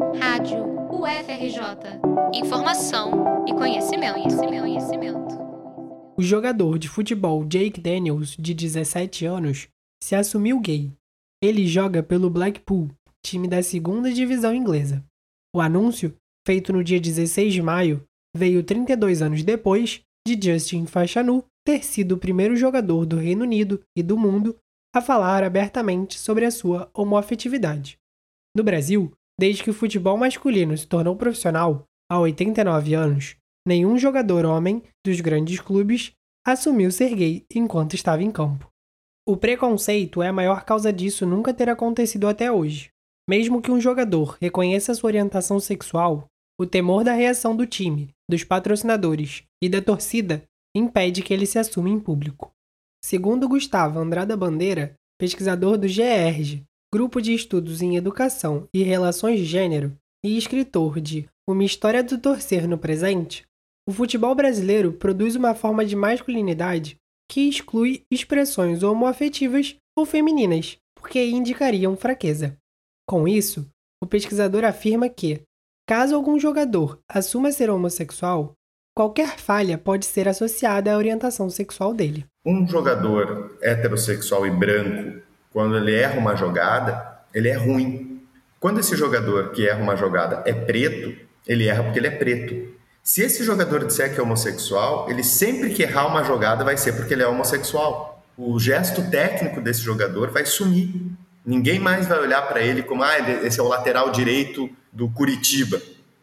Rádio UFRJ. Informação e conhecimento, conhecimento, conhecimento. O jogador de futebol Jake Daniels, de 17 anos, se assumiu gay. Ele joga pelo Blackpool, time da segunda divisão inglesa. O anúncio, feito no dia 16 de maio, veio 32 anos depois de Justin Fashanu ter sido o primeiro jogador do Reino Unido e do mundo a falar abertamente sobre a sua homoafetividade. No Brasil, desde que o futebol masculino se tornou profissional, há 89 anos, nenhum jogador homem dos grandes clubes assumiu ser gay enquanto estava em campo. O preconceito é a maior causa disso nunca ter acontecido até hoje. Mesmo que um jogador reconheça sua orientação sexual, o temor da reação do time, dos patrocinadores e da torcida impede que ele se assuma em público. Segundo Gustavo Andrada Bandeira, pesquisador do GERG, Grupo de Estudos em Educação e Relações de Gênero, e escritor de Uma História do Torcer no Presente, o futebol brasileiro produz uma forma de masculinidade que exclui expressões homoafetivas ou femininas, porque indicariam fraqueza. Com isso, o pesquisador afirma que, caso algum jogador assuma ser homossexual, qualquer falha pode ser associada à orientação sexual dele. Um jogador heterossexual e branco, quando ele erra uma jogada, ele é ruim. Quando esse jogador que erra uma jogada é preto, ele erra porque ele é preto. Se esse jogador disser que é homossexual, ele sempre que errar uma jogada vai ser porque ele é homossexual. O gesto técnico desse jogador vai sumir. Ninguém mais vai olhar para ele como, ah, esse é o lateral direito do Curitiba.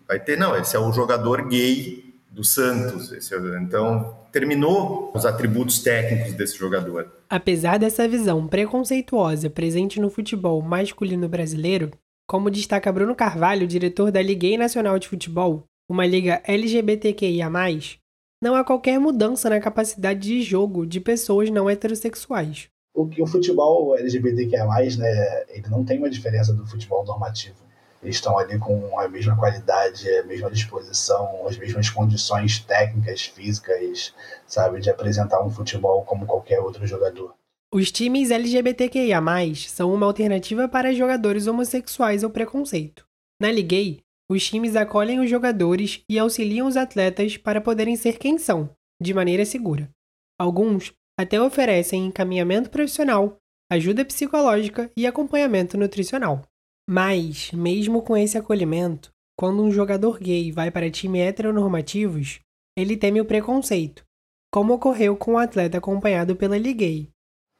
Vai ter, não, esse é o jogador gay do Santos. É, então, terminou os atributos técnicos desse jogador. Apesar dessa visão preconceituosa presente no futebol masculino brasileiro, como destaca Bruno Carvalho, diretor da Liga Nacional de Futebol, uma liga LGBTQIA+, não há qualquer mudança na capacidade de jogo de pessoas não heterossexuais. O que o futebol LGBTQIA+, né, ele não tem uma diferença do futebol normativo eles estão ali com a mesma qualidade, a mesma disposição, as mesmas condições técnicas, físicas, sabe, de apresentar um futebol como qualquer outro jogador. Os times LGBTQIA+, são uma alternativa para jogadores homossexuais ao preconceito. Na Liguei, os times acolhem os jogadores e auxiliam os atletas para poderem ser quem são, de maneira segura. Alguns até oferecem encaminhamento profissional, ajuda psicológica e acompanhamento nutricional. Mas, mesmo com esse acolhimento, quando um jogador gay vai para time heteronormativos, ele teme o preconceito, como ocorreu com o um atleta acompanhado pela Gay.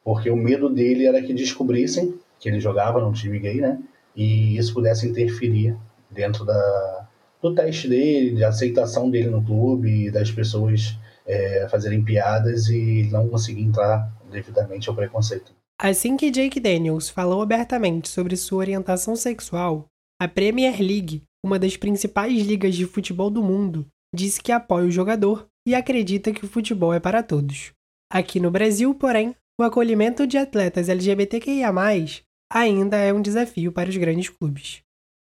Porque o medo dele era que descobrissem que ele jogava num time gay, né? E isso pudesse interferir dentro da, do teste dele, de aceitação dele no clube, das pessoas é, fazerem piadas e não conseguir entrar devidamente ao preconceito. Assim que Jake Daniels falou abertamente sobre sua orientação sexual, a Premier League, uma das principais ligas de futebol do mundo, disse que apoia o jogador e acredita que o futebol é para todos. Aqui no Brasil, porém, o acolhimento de atletas LGBTQIA, ainda é um desafio para os grandes clubes.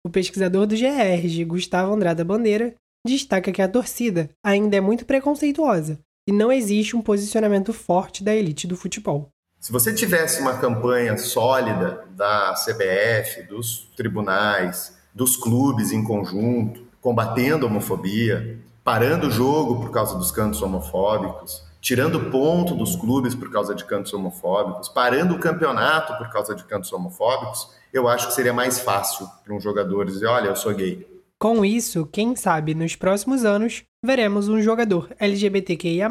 O pesquisador do GRG, Gustavo Andrada Bandeira, destaca que a torcida ainda é muito preconceituosa e não existe um posicionamento forte da elite do futebol. Se você tivesse uma campanha sólida da CBF, dos tribunais, dos clubes em conjunto, combatendo a homofobia, parando o jogo por causa dos cantos homofóbicos, tirando ponto dos clubes por causa de cantos homofóbicos, parando o campeonato por causa de cantos homofóbicos, eu acho que seria mais fácil para um jogador dizer: olha, eu sou gay. Com isso, quem sabe nos próximos anos veremos um jogador LGBTQIA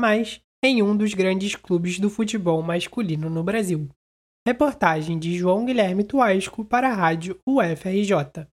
em um dos grandes clubes do futebol masculino no Brasil. Reportagem de João Guilherme Tuasco para a Rádio UFRJ.